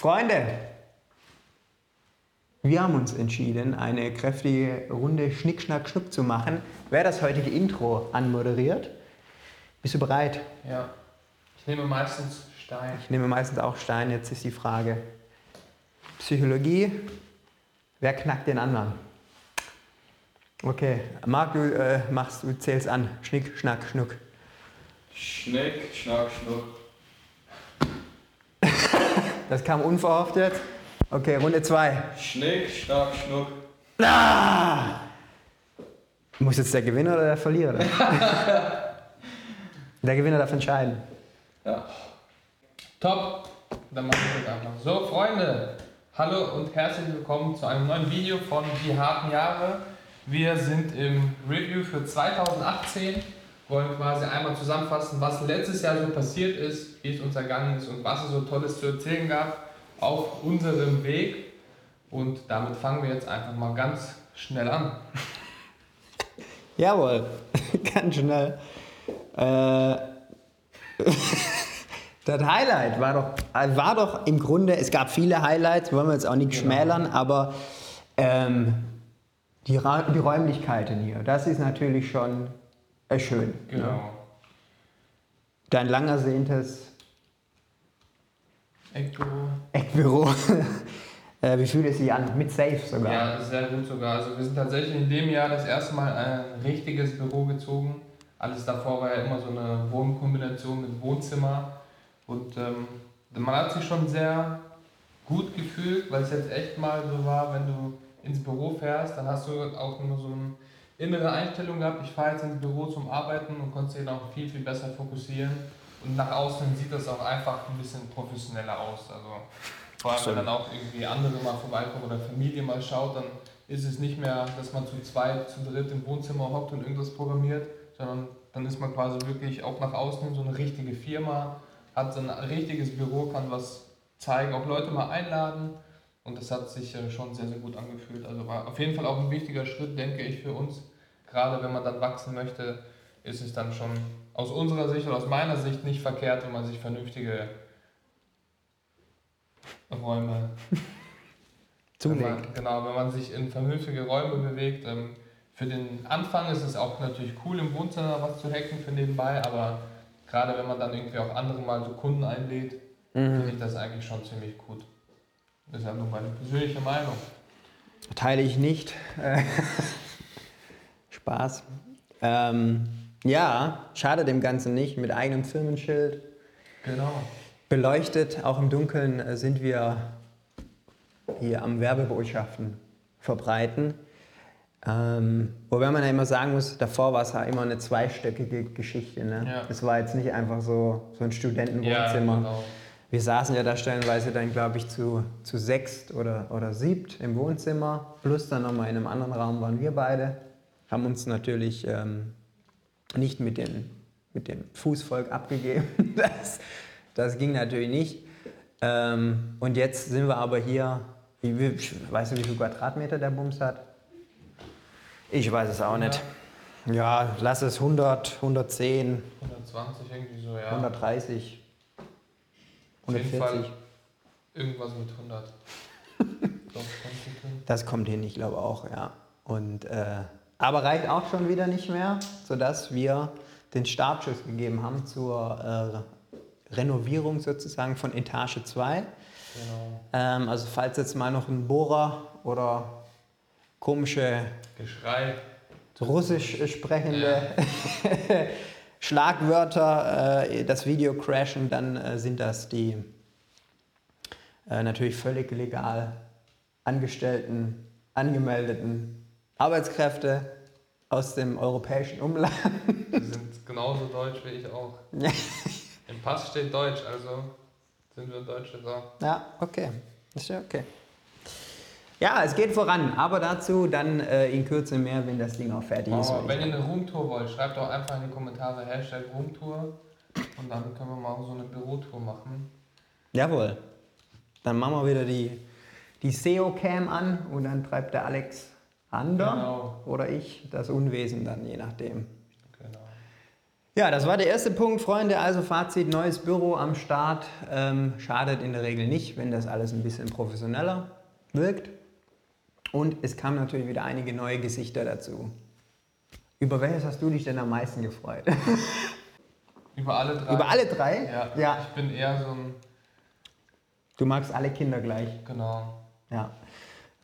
Freunde, wir haben uns entschieden, eine kräftige Runde Schnick, Schnack, Schnuck zu machen. Wer das heutige Intro anmoderiert, bist du bereit? Ja. Ich nehme meistens Stein. Ich nehme meistens auch Stein. Jetzt ist die Frage: Psychologie, wer knackt den anderen? Okay, Marc, du äh, machst, du zählst an. Schnick, Schnack, Schnuck. Schnick, Schnack, Schnuck. Das kam unverhofft Okay, Runde 2. Schnick, Schnack, Schnuck. Ah! Muss jetzt der Gewinner oder der Verlierer? der Gewinner darf entscheiden. Ja. Top. Dann machen wir das einfach. So, Freunde. Hallo und herzlich willkommen zu einem neuen Video von Die harten Jahre. Wir sind im Review für 2018. Wollen quasi einmal zusammenfassen, was letztes Jahr so passiert ist, wie es uns ergangen ist und was es so Tolles zu erzählen gab auf unserem Weg. Und damit fangen wir jetzt einfach mal ganz schnell an. Jawohl, ganz schnell. Äh, das Highlight war doch, war doch im Grunde, es gab viele Highlights, wollen wir jetzt auch nicht genau. schmälern, aber ähm, die, Ra die Räumlichkeiten hier, das ist natürlich schon äh, schön. Genau. Ne? Dein lang ersehntes Eckbüro. Eckbüro. äh, wie fühlt es sich an? Mit Safe sogar. Ja, sehr gut sogar. Also wir sind tatsächlich in dem Jahr das erste Mal ein richtiges Büro gezogen. Alles davor war ja immer so eine Wohnkombination mit Wohnzimmer. Und ähm, man hat sich schon sehr gut gefühlt, weil es jetzt echt mal so war, wenn du ins Büro fährst, dann hast du auch nur so eine innere Einstellung gehabt, ich fahre jetzt ins Büro zum Arbeiten und konntest dich dann auch viel, viel besser fokussieren. Und nach außen sieht das auch einfach ein bisschen professioneller aus. Also vor allem, wenn dann auch irgendwie andere mal vorbeikommen oder Familie mal schaut, dann ist es nicht mehr, dass man zu zweit, zu dritt im Wohnzimmer hockt und irgendwas programmiert, sondern dann ist man quasi wirklich auch nach außen so eine richtige Firma, hat so ein richtiges Büro, kann was zeigen, auch Leute mal einladen. Und das hat sich äh, schon sehr, sehr gut angefühlt. Also war auf jeden Fall auch ein wichtiger Schritt, denke ich, für uns. Gerade wenn man dann wachsen möchte, ist es dann schon aus unserer Sicht oder aus meiner Sicht nicht verkehrt, wenn man sich vernünftige Räume zulegt. Wenn man, genau, wenn man sich in vernünftige Räume bewegt. Ähm, für den Anfang ist es auch natürlich cool, im Wohnzimmer was zu hacken für nebenbei, aber gerade wenn man dann irgendwie auch andere mal so Kunden einlädt, mhm. finde ich das eigentlich schon ziemlich gut. Das ist ja nur meine persönliche Meinung. Teile ich nicht. Spaß. Ähm, ja, schade dem Ganzen nicht, mit eigenem Firmenschild. Genau. Beleuchtet, auch im Dunkeln äh, sind wir hier am Werbebotschaften verbreiten. Ähm, wobei man ja immer sagen muss, davor war es ja immer eine zweistöckige Geschichte. Ne? Ja. Es war jetzt nicht einfach so, so ein Studentenwohnzimmer. Ja, genau. Wir saßen ja da stellenweise dann, glaube ich, zu, zu sechst oder, oder siebt im Wohnzimmer. Plus dann nochmal in einem anderen Raum waren wir beide. Haben uns natürlich ähm, nicht mit, den, mit dem Fußvolk abgegeben. Das, das ging natürlich nicht. Ähm, und jetzt sind wir aber hier, weißt du, wie viel Quadratmeter der Bums hat? Ich weiß es auch nicht. Ja, lass es 100, 110. 120 irgendwie so, ja. 130. 140. Auf jeden Fall irgendwas mit 100. das kommt hin, ich glaube auch, ja. Und äh, aber reicht auch schon wieder nicht mehr, sodass wir den Startschuss gegeben haben zur äh, Renovierung sozusagen von Etage 2. Genau. Ähm, also falls jetzt mal noch ein Bohrer oder komische Geschrei. russisch sprechende ja. Schlagwörter äh, das Video crashen, dann äh, sind das die äh, natürlich völlig legal angestellten, angemeldeten Arbeitskräfte aus dem europäischen Umland. Die sind genauso deutsch wie ich auch. Im Pass steht Deutsch, also sind wir Deutsche so. Ja, okay. Ist ja okay. Ja, es geht voran, aber dazu dann äh, in Kürze mehr, wenn das Ding auch fertig ist. Oh, wenn ihr eine Roomtour wollt, schreibt doch einfach in die Kommentare Hashtag Roomtour und dann können wir mal so eine Bürotour machen. Jawohl. Dann machen wir wieder die, die SEO-Cam an und dann treibt der Alex Ander genau. oder ich das Unwesen dann, je nachdem. Genau. Ja, das war der erste Punkt, Freunde. Also Fazit, neues Büro am Start. Ähm, schadet in der Regel nicht, wenn das alles ein bisschen professioneller wirkt. Und es kamen natürlich wieder einige neue Gesichter dazu. Über welches hast du dich denn am meisten gefreut? Über alle drei. Über alle drei? Ja. ja. Ich bin eher so ein. Du magst alle Kinder gleich. Genau. Ja.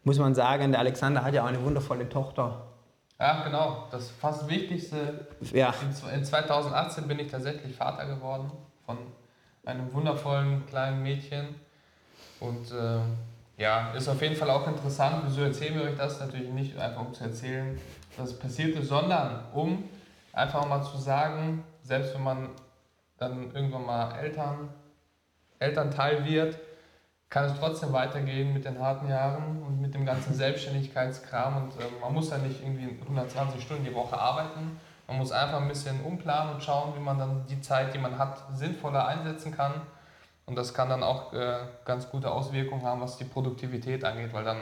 Muss man sagen, der Alexander hat ja auch eine wundervolle Tochter. Ja, genau. Das fast Wichtigste. Ja. In 2018 bin ich tatsächlich Vater geworden von einem wundervollen kleinen Mädchen. Und äh, ja, ist auf jeden Fall auch interessant. Wieso erzählen wir euch das? Natürlich nicht einfach um zu erzählen, es passiert ist, sondern um einfach mal zu sagen, selbst wenn man dann irgendwann mal Eltern, Elternteil wird, kann es trotzdem weitergehen mit den harten Jahren und mit dem ganzen Selbstständigkeitskram. Und äh, man muss ja nicht irgendwie 120 Stunden die Woche arbeiten. Man muss einfach ein bisschen umplanen und schauen, wie man dann die Zeit, die man hat, sinnvoller einsetzen kann. Und das kann dann auch äh, ganz gute Auswirkungen haben, was die Produktivität angeht, weil dann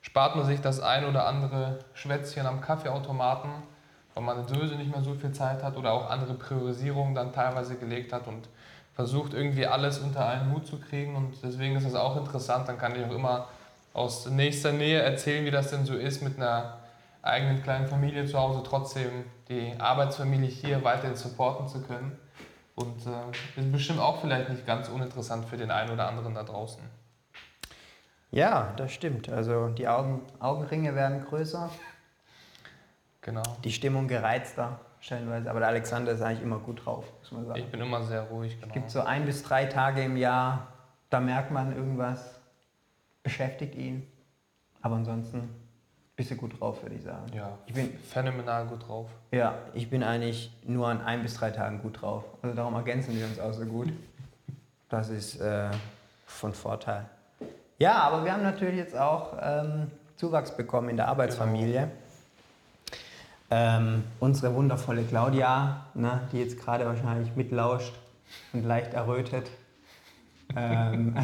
spart man sich das ein oder andere Schwätzchen am Kaffeeautomaten, weil man sowieso nicht mehr so viel Zeit hat oder auch andere Priorisierungen dann teilweise gelegt hat und versucht irgendwie alles unter einen Hut zu kriegen. Und deswegen ist es auch interessant, dann kann ich auch immer aus nächster Nähe erzählen, wie das denn so ist mit einer eigenen kleinen Familie zu Hause, trotzdem die Arbeitsfamilie hier weiterhin supporten zu können. Und äh, ist bestimmt auch vielleicht nicht ganz uninteressant für den einen oder anderen da draußen. Ja, das stimmt. Also die Augen, Augenringe werden größer, Genau. die Stimmung gereizter stellenweise. Aber der Alexander ist eigentlich immer gut drauf, muss man sagen. Ich bin immer sehr ruhig, genau. Es gibt so ein bis drei Tage im Jahr, da merkt man irgendwas, beschäftigt ihn. Aber ansonsten bist du gut drauf, würde ich sagen. ja, Ich bin, phänomenal gut drauf. ja, ich bin eigentlich nur an ein bis drei Tagen gut drauf. Also darum ergänzen wir uns auch so gut. Das ist äh, von Vorteil. Ja, aber wir haben natürlich jetzt auch ähm, Zuwachs bekommen in der Arbeitsfamilie. Ähm, unsere wundervolle Claudia, ne, die jetzt gerade wahrscheinlich mitlauscht und leicht errötet, ähm,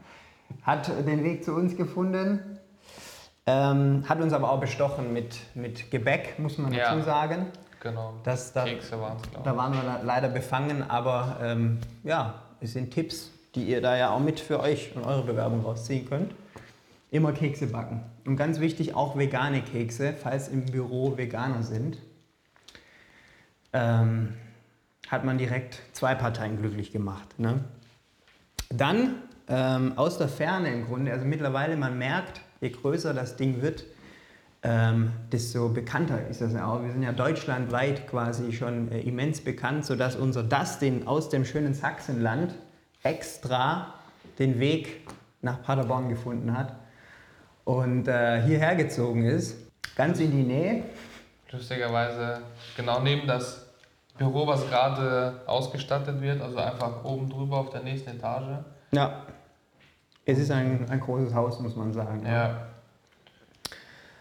hat den Weg zu uns gefunden. Ähm, hat uns aber auch bestochen mit, mit Gebäck, muss man Ja. dazu sagen. Genau. Das, da, Kekse waren da waren wir le- leider befangen, aber ähm, ja, es sind Tipps, die ihr da ja auch mit für euch und eure Bewerbung rausziehen könnt. Immer Kekse backen. Und ganz wichtig, auch vegane Kekse, falls im Büro Veganer sind. Ähm, hat man direkt zwei Parteien glücklich gemacht. Ne? Dann ähm, aus der Ferne im Grunde, also mittlerweile, man merkt, je größer das Ding wird, ähm, desto bekannter ist das ja auch. Wir sind ja deutschlandweit quasi schon äh, immens bekannt, sodass unser Dustin aus dem schönen Sachsenland extra den Weg nach Paderborn gefunden hat und äh, hierher gezogen ist, ganz in die Nähe. Lustigerweise genau neben das Büro, was gerade ausgestattet wird, also einfach oben drüber auf der nächsten Etage. Ja, es ist ein, ein großes Haus, muss man sagen. Ja.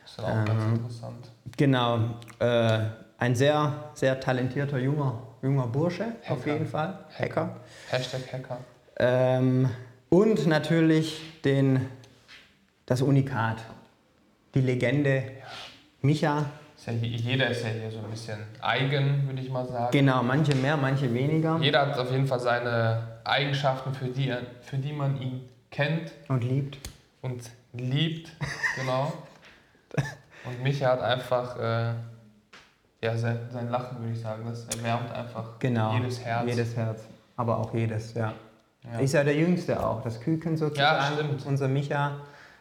Ist auch ganz Ähm. interessant. Genau, äh, ein sehr, sehr talentierter junger, junger Bursche, auf Hacker. jeden Fall. Hacker. Hashtag Hacker. Ähm, und natürlich den, das Unikat, die Legende Micha. Ist ja, hier- jeder ist ja hier so ein bisschen eigen, würde ich mal sagen. Genau, manche mehr, manche weniger. Jeder hat auf jeden Fall seine Eigenschaften, für die, für die man ihn kennt Und liebt. und liebt. Genau. Und Micha hat einfach äh, ja, sein, sein Lachen, würde ich sagen. Das erwärmt einfach Genau. jedes Herz. Jedes Herz. Aber auch jedes, ja. Ja. Ist ja der Jüngste auch, das Küken sozusagen. Ja, stimmt. Unser Micha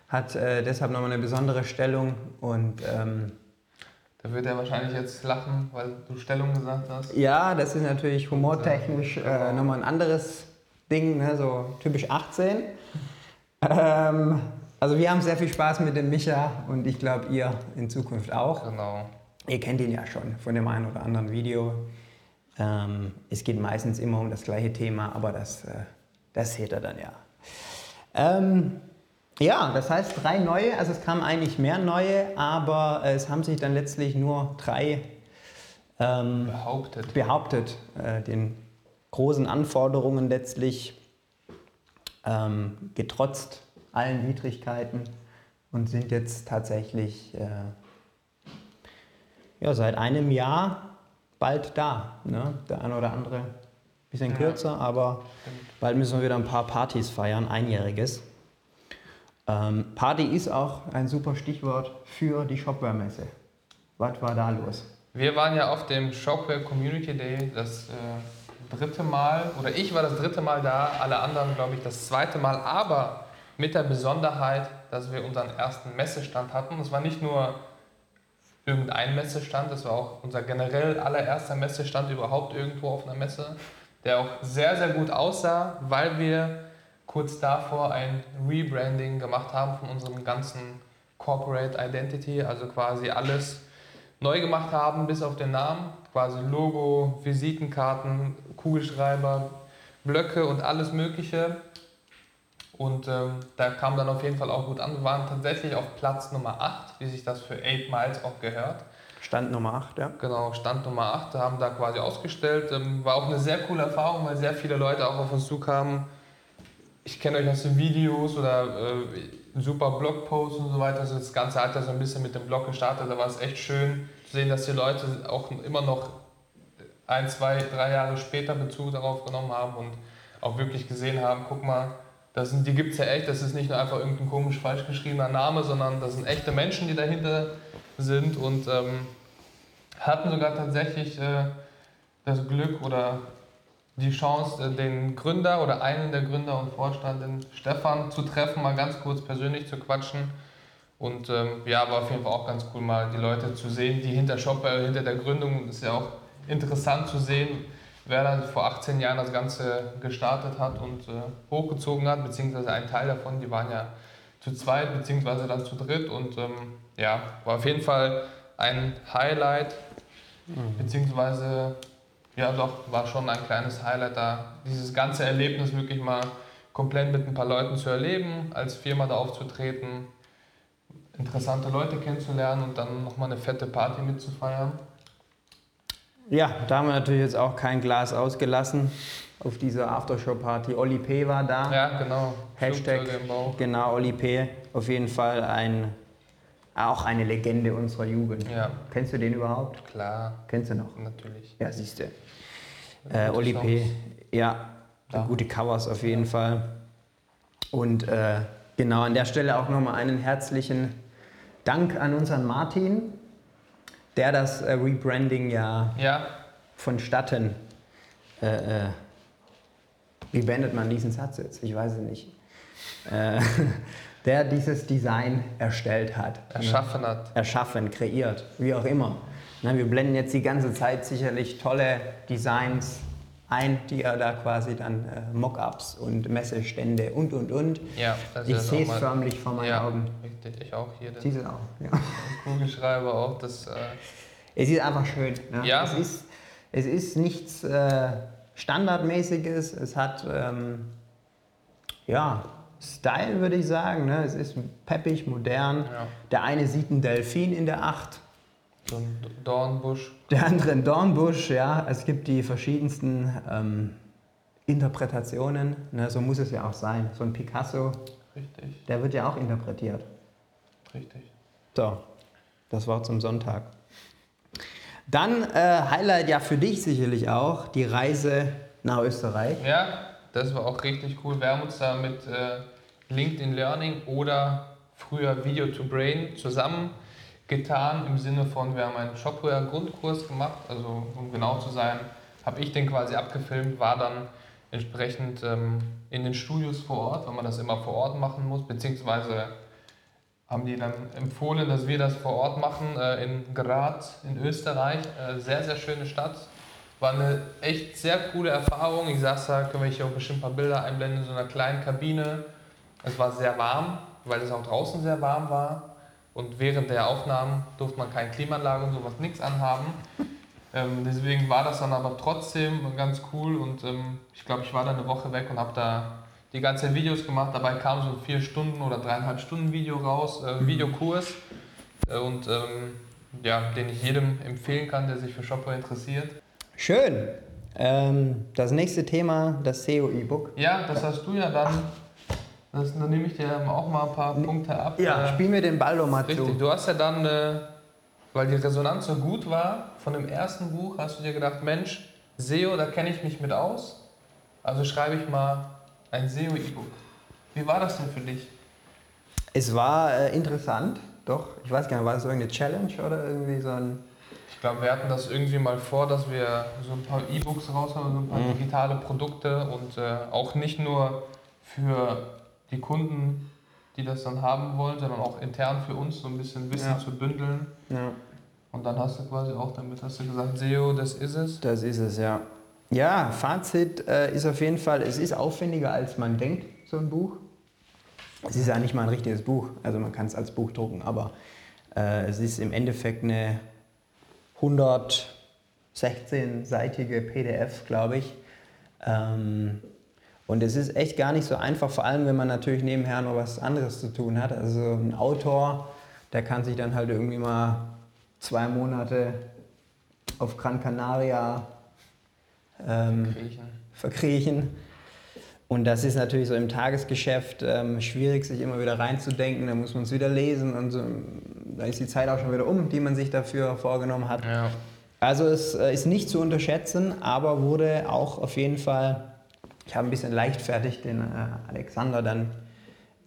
hat äh, deshalb nochmal eine besondere Stellung und ähm, Da wird er wahrscheinlich jetzt lachen, weil du Stellung gesagt hast. Ja, das ist natürlich humortechnisch äh, nochmal ein anderes Ding, ne? so typisch 18. Ähm, also wir haben sehr viel Spaß mit dem Micha und ich glaube ihr in Zukunft auch. Genau. Ihr kennt ihn ja schon von dem einen oder anderen Video. Ähm, es geht meistens immer um das gleiche Thema, aber das, äh, das seht ihr dann ja. Ähm, ja, das heißt drei neue, also es kamen eigentlich mehr neue, aber es haben sich dann letztlich nur drei ähm, Behauptet. behauptet, äh, den großen Anforderungen letztlich ähm, getrotzt, allen Widrigkeiten und sind jetzt tatsächlich äh, ja, seit einem Jahr bald da. Ne? Der eine oder andere ein bisschen Ja. kürzer, aber bald müssen wir wieder ein paar Partys feiern, einjähriges. Ähm, Party ist auch ein super Stichwort für die Shopware-Messe. Was war da los? Wir waren ja auf dem Shopware Community Day das äh, dritte Mal, oder ich war das dritte Mal da, alle anderen glaube ich das zweite Mal, aber mit der Besonderheit, dass wir unseren ersten Messestand hatten. Es war nicht nur irgendein Messestand, es war auch unser generell allererster Messestand überhaupt irgendwo auf einer Messe, der auch sehr, sehr gut aussah, weil wir kurz davor ein Rebranding gemacht haben von unserem ganzen Corporate Identity, also quasi alles neu gemacht haben, bis auf den Namen. Quasi Logo, Visitenkarten, Kugelschreiber, Blöcke und alles Mögliche. Und ähm, da kam dann auf jeden Fall auch gut an. Wir waren tatsächlich auf Platz Nummer 8, wie sich das für 8 Miles auch gehört. Stand Nummer 8, ja. Genau, Stand Nummer 8, haben da quasi ausgestellt. Ähm, war auch eine sehr coole Erfahrung, weil sehr viele Leute auch auf uns zukamen. Ich kenne euch aus den Videos oder äh, super Blogposts und so weiter. Also das Ganze hat ja so ein bisschen mit dem Blog gestartet. Da war es echt schön zu sehen, dass die Leute auch immer noch ein, zwei, drei Jahre später Bezug darauf genommen haben und auch wirklich gesehen haben, guck mal, das sind, die gibt es ja echt, das ist nicht nur einfach irgendein komisch falsch geschriebener Name, sondern das sind echte Menschen, die dahinter sind und ähm, hatten sogar tatsächlich äh, das Glück oder die Chance, äh, den Gründer oder einen der Gründer und Vorstand, den Stefan, zu treffen, mal ganz kurz persönlich zu quatschen. Und ähm, ja, war auf jeden Fall auch ganz cool, mal die Leute zu sehen, die hinter Shopware, hinter der Gründung, ist ja auch interessant zu sehen, wer dann vor 18 Jahren das Ganze gestartet hat und äh, hochgezogen hat, beziehungsweise ein Teil davon, die waren ja zu zweit, beziehungsweise dann zu dritt und ähm, ja, war auf jeden Fall ein Highlight, beziehungsweise ja doch, war schon ein kleines Highlight da, dieses ganze Erlebnis wirklich mal komplett mit ein paar Leuten zu erleben, als Firma da aufzutreten, interessante Leute kennenzulernen und dann nochmal eine fette Party mitzufeiern. Ja, da haben wir natürlich jetzt auch kein Glas ausgelassen auf dieser Aftershow-Party. Oli P. war da. Ja, genau. Hashtag, genau, Oli P. Auf jeden Fall ein, auch eine Legende unserer Jugend. Ja, Kennst du den überhaupt? klar, Kennst du noch? natürlich. Ja, siehst du. Äh, Oli P. Ja, Ja. gute Covers auf jeden Fall. Und äh, genau an der Stelle auch nochmal einen herzlichen Dank an unseren Martin, der das äh, Rebranding ja Ja, vonstatten. Äh, äh, wie beendet man diesen Satz jetzt? Ich weiß es nicht. Äh, der dieses Design erstellt hat. erschaffen hat. Erschaffen, kreiert, wie auch immer. Wir blenden jetzt die ganze Zeit sicherlich tolle Designs ein, die er da quasi dann äh, Mockups und Messestände und und und. Ja, das Ich sehe es förmlich vor meinen ja, Augen. Richtig, ich auch hier. Den Siehst du auch. Ja. Kugelschreiber auch, das. Äh, Es ist einfach schön. Ne? Ja. Es, ist, es ist nichts äh, Standardmäßiges. Es hat ähm, ja, Style, würde ich sagen. Ne? Es ist peppig, modern. ja, Der eine sieht einen Delfin in der Acht, so ein Dornbusch. der andere einen Dornbusch. Ja? Es gibt die verschiedensten ähm, Interpretationen. Ne? So muss es ja auch sein. So ein Picasso, Richtig, der wird ja auch interpretiert. richtig. So, das war zum Sonntag. Dann äh, Highlight ja für dich sicherlich auch die Reise nach Österreich. Ja, das war auch richtig cool. Wir haben uns da mit äh, LinkedIn Learning oder früher Video to Brain zusammengetan im Sinne von, wir haben einen Shopware-Grundkurs gemacht, also um genau zu sein, habe ich den quasi abgefilmt, war dann entsprechend ähm, in den Studios vor Ort, weil man das immer vor Ort machen muss, beziehungsweise haben die dann empfohlen, dass wir das vor Ort machen äh, in Graz in Österreich. Äh, sehr, sehr schöne Stadt. War eine echt sehr coole Erfahrung. Ich saß da, können wir hier auch bestimmt ein paar Bilder einblenden, in so einer kleinen Kabine. Es war sehr warm, weil es auch draußen sehr warm war. Und während der Aufnahmen durfte man keine Klimaanlage und sowas nichts anhaben. Ähm, deswegen war das dann aber trotzdem ganz cool und ähm, ich glaube, ich war da eine Woche weg und habe da die ganze Zeit Videos gemacht. Dabei kam so ein vier Stunden oder dreieinhalb Stunden Video raus, äh, Videokurs äh, und ähm, ja, den ich jedem empfehlen kann, der sich für Shopware interessiert. Schön. Ähm, das nächste Thema, das SEO-E-Book. Ja, das hast du ja dann. Das, dann nehme ich dir auch mal ein paar Punkte ab. Ja, Äh, spiel mir den Ball doch mal Richtig, zu. du hast ja dann äh, weil die Resonanz so gut war von dem ersten Buch, hast du dir gedacht, Mensch, SEO, da kenne ich mich mit aus. Also schreibe ich mal ein SEO-E-Book. Wie war das denn für dich? Es war äh, interessant, doch. Ich weiß gar nicht, war es irgendeine Challenge oder irgendwie so ein. Ich glaube, wir hatten das irgendwie mal vor, dass wir so ein paar E-Books raushauen, so ein paar Mhm. digitale Produkte und äh, auch nicht nur für die Kunden, die das dann haben wollen, sondern auch intern für uns so ein bisschen Wissen Ja. zu bündeln. Ja. Und dann hast du quasi auch damit, hast du gesagt, SEO, das ist es. Das ist es, ja. Ja, Fazit äh, ist auf jeden Fall, es ist aufwendiger, als man denkt, so ein Buch. Es ist ja nicht mal ein richtiges Buch, also man kann es als Buch drucken, aber äh, es ist im Endeffekt eine 116-seitige PDF, glaube ich. Ähm, und es ist echt gar nicht so einfach, vor allem wenn man natürlich nebenher noch was anderes zu tun hat. Also ein Autor, der kann sich dann halt irgendwie mal zwei Monate auf Gran Canaria ähm, verkriechen. Und das ist natürlich so im Tagesgeschäft ähm, schwierig, sich immer wieder reinzudenken. Da muss man es wieder lesen und so. Da ist die Zeit auch schon wieder um, die man sich dafür vorgenommen hat. Ja. Also es äh, ist nicht zu unterschätzen, aber wurde auch auf jeden Fall, ich habe ein bisschen leichtfertig den äh, Alexander dann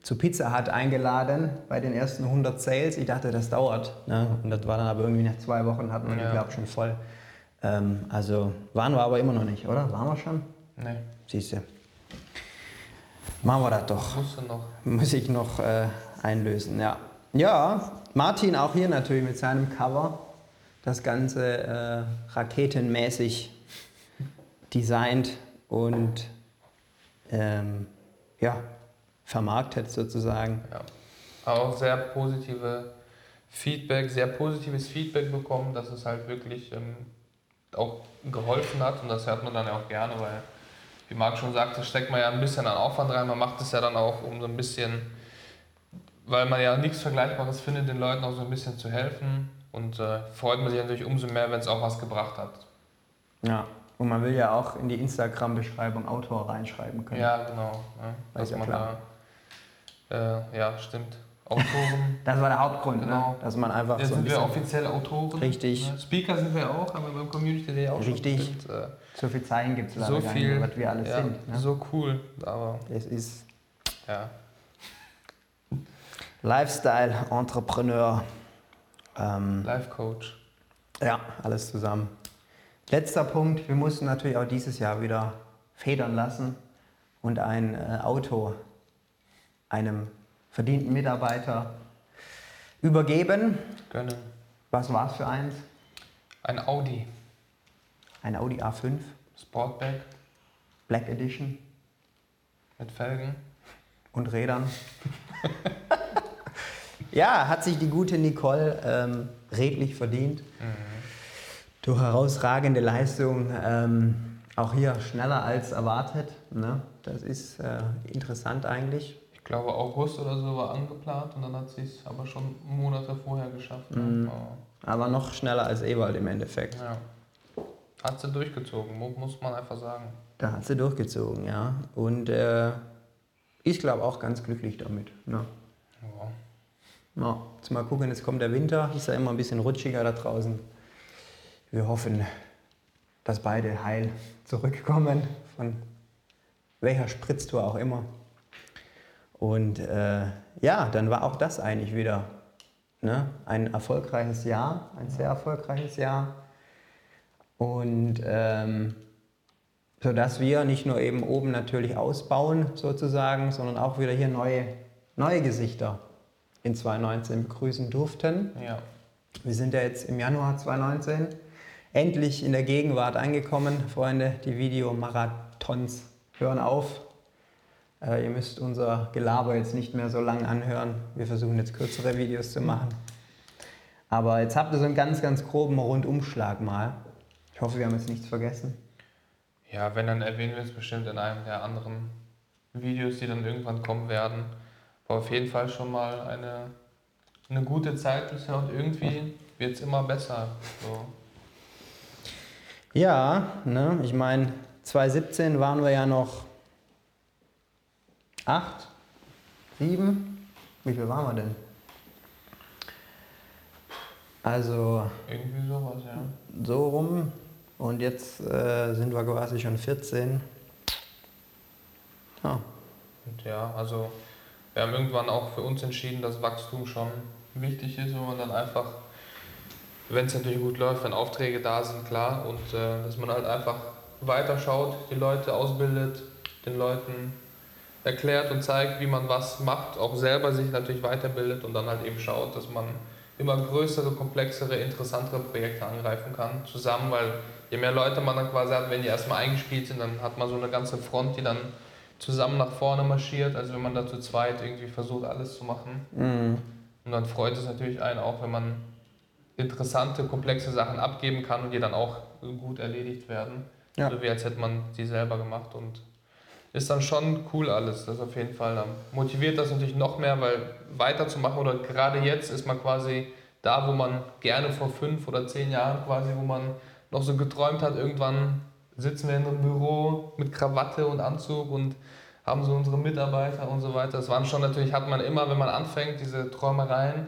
zu Pizza Hut eingeladen bei den ersten 100 Sales. Ich dachte, das dauert. Ne? Und das war dann aber irgendwie nach zwei Wochen, hatten wir die, Ja. glaube schon voll. Ähm, also waren wir aber immer noch nicht, oder? Waren wir schon? Nee, Siehst du. Machen wir das doch. musst du noch. Muss ich noch äh, einlösen, ja. Ja, Martin auch hier natürlich mit seinem Cover. Das Ganze äh, raketenmäßig designt und ähm, ja, vermarktet sozusagen. Ja. Auch sehr positive Feedback, sehr positives Feedback bekommen, dass es halt wirklich ähm, auch geholfen hat und das hört man dann ja auch gerne, weil, wie Marc schon sagte, steckt man ja ein bisschen an Aufwand rein, man macht es ja dann auch, um so ein bisschen, weil man ja nichts Vergleichbares findet, den Leuten auch so ein bisschen zu helfen und äh, freut man sich natürlich umso mehr, wenn es auch was gebracht hat. Ja. Und man will ja auch in die Instagram-Beschreibung Autor reinschreiben können. Ja, genau. Ja, ist dass ja man klar. da, äh, ja, stimmt. Autoren. Das war der Hauptgrund, Genau. ne? dass man einfach Jetzt so ein sind wir offiziell Autoren. Richtig. Ne? Speaker sind wir auch, haben wir beim Community Day auch Richtig. schon äh, so viel Zeichen gibt es leider so viel, nicht, was wir alles ja, sind. Ne? so cool, aber Es ist ja, Lifestyle-Entrepreneur. Ähm, Life Coach. ja, alles zusammen. Letzter Punkt, wir mussten natürlich auch dieses Jahr wieder federn lassen und ein äh, Auto einem verdienten Mitarbeiter übergeben. Gönnen. Was war es für eins? Ein Audi Ein Audi A5 Sportback Black Edition mit Felgen. und Rädern. ja, hat sich die gute Nicole ähm, redlich verdient. Durch herausragende Leistung. Ähm, auch hier schneller als erwartet. Ne? Das ist äh, interessant eigentlich. Ich glaube August oder so war angeplant und dann hat sie es aber schon Monate vorher geschafft. Ne? Mhm. Aber, noch schneller als Ewald im Endeffekt. ja. Hat sie durchgezogen, mu- muss man einfach sagen. Da hat sie durchgezogen, ja. Und äh, ich glaube auch ganz glücklich damit. Ne? Ja. Ja, jetzt mal gucken, jetzt kommt der Winter, ist ja immer ein bisschen rutschiger da draußen. Wir hoffen, dass beide heil zurückkommen, von welcher Spritztour auch immer. Und äh, ja, dann war auch das eigentlich wieder ne? ein erfolgreiches Jahr, ein sehr erfolgreiches Jahr. Und ähm, sodass wir nicht nur eben oben natürlich ausbauen sozusagen, sondern auch wieder hier neue, neue Gesichter in 2019 begrüßen durften. ja. Wir sind ja jetzt im Januar 2019 endlich in der Gegenwart angekommen, Freunde. Die Videomarathons hören auf. Äh, ihr müsst unser Gelaber jetzt nicht mehr so lang anhören. Wir versuchen jetzt kürzere Videos zu machen. Aber jetzt habt ihr so einen ganz, ganz groben Rundumschlag mal. Ich hoffe, wir haben jetzt nichts vergessen. Ja, wenn, dann erwähnen wir es bestimmt in einem der anderen Videos, die dann irgendwann kommen werden. War auf jeden Fall schon mal eine, eine gute Zeit bisher und irgendwie wird es immer besser. So. Ja, ne, ich meine, 2017 waren wir ja noch acht, sieben. Wie viel waren wir denn? Also Irgendwie sowas, ja. so rum. Und jetzt äh, sind wir quasi schon 14. Ja, Und ja, also wir haben irgendwann auch für uns entschieden, dass Wachstum schon wichtig ist, wo man dann einfach, wenn es natürlich gut läuft, wenn Aufträge da sind, klar, und äh, dass man halt einfach weiterschaut, die Leute ausbildet, den Leuten erklärt und zeigt, wie man was macht, auch selber sich natürlich weiterbildet und dann halt eben schaut, dass man immer größere, komplexere, interessantere Projekte angreifen kann zusammen, weil je mehr Leute man dann quasi hat, wenn die erstmal eingespielt sind, dann hat man so eine ganze Front, die dann zusammen nach vorne marschiert, als wenn man da zu zweit irgendwie versucht, alles zu machen. Mhm. Und dann freut es natürlich einen auch, wenn man interessante, komplexe Sachen abgeben kann und die dann auch gut erledigt werden. Ja. So wie als hätte man die selber gemacht und ist dann schon cool alles. Das auf jeden Fall. Motiviert das natürlich noch mehr, weil weiterzumachen oder gerade jetzt ist man quasi da, wo man gerne vor fünf oder zehn Jahren quasi, wo man noch so geträumt hat, irgendwann sitzen wir in einem Büro mit Krawatte und Anzug und haben so unsere Mitarbeiter und so weiter. Das waren schon natürlich, hat man immer, wenn man anfängt, diese Träumereien.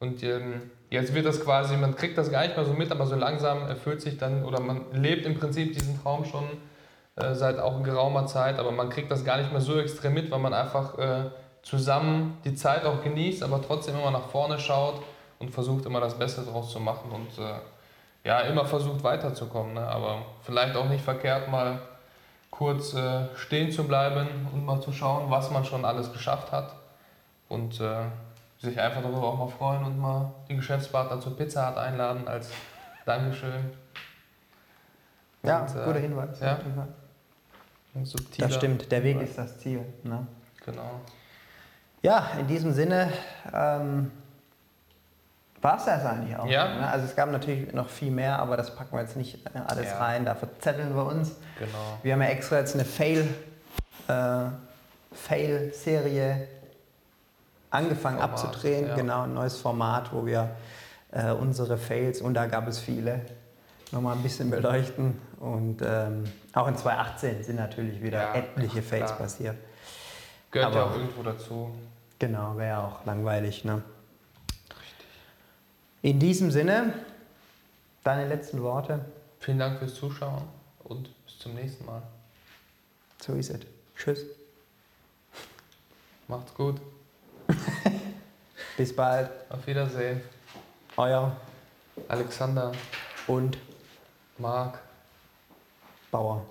Und ähm, jetzt wird das quasi, man kriegt das gar nicht mehr so mit, aber so langsam erfüllt sich dann, oder man lebt im Prinzip diesen Traum schon äh, seit auch geraumer Zeit, aber man kriegt das gar nicht mehr so extrem mit, weil man einfach äh, zusammen die Zeit auch genießt, aber trotzdem immer nach vorne schaut und versucht immer das Beste draus zu machen und äh, ja, immer versucht weiterzukommen. Ne? Aber vielleicht auch nicht verkehrt, mal kurz äh, stehen zu bleiben und mal zu schauen, was man schon alles geschafft hat. Und äh, sich einfach darüber auch mal freuen und mal die Geschäftspartner zur Pizza Hut einladen als Dankeschön. ja Und, äh, guter Hinweis. ja. Das stimmt, der Weg ist das Ziel. Ne? Genau. Ja, in diesem Sinne ähm, war es das eigentlich auch. Ja. Ne? Also es gab natürlich noch viel mehr, aber das packen wir jetzt nicht äh, alles Ja. rein, da verzetteln wir uns. Genau. Wir haben ja extra jetzt eine Fail, äh, Fail-Serie angefangen Format, abzudrehen. ja. Genau, ein neues Format, wo wir äh, unsere Fails, und da gab es viele, nochmal ein bisschen beleuchten. Und ähm, auch in 2018 sind natürlich wieder Ja, etliche Fails passiert. Gehört ja Aber- auch irgendwo dazu. Genau, wäre auch langweilig. Ne? In diesem Sinne, deine letzten Worte. Vielen Dank fürs Zuschauen und bis zum nächsten Mal. So ist es. Tschüss. Macht's gut. Bis bald. Auf Wiedersehen. Euer Alexander, und Marc. Bauer.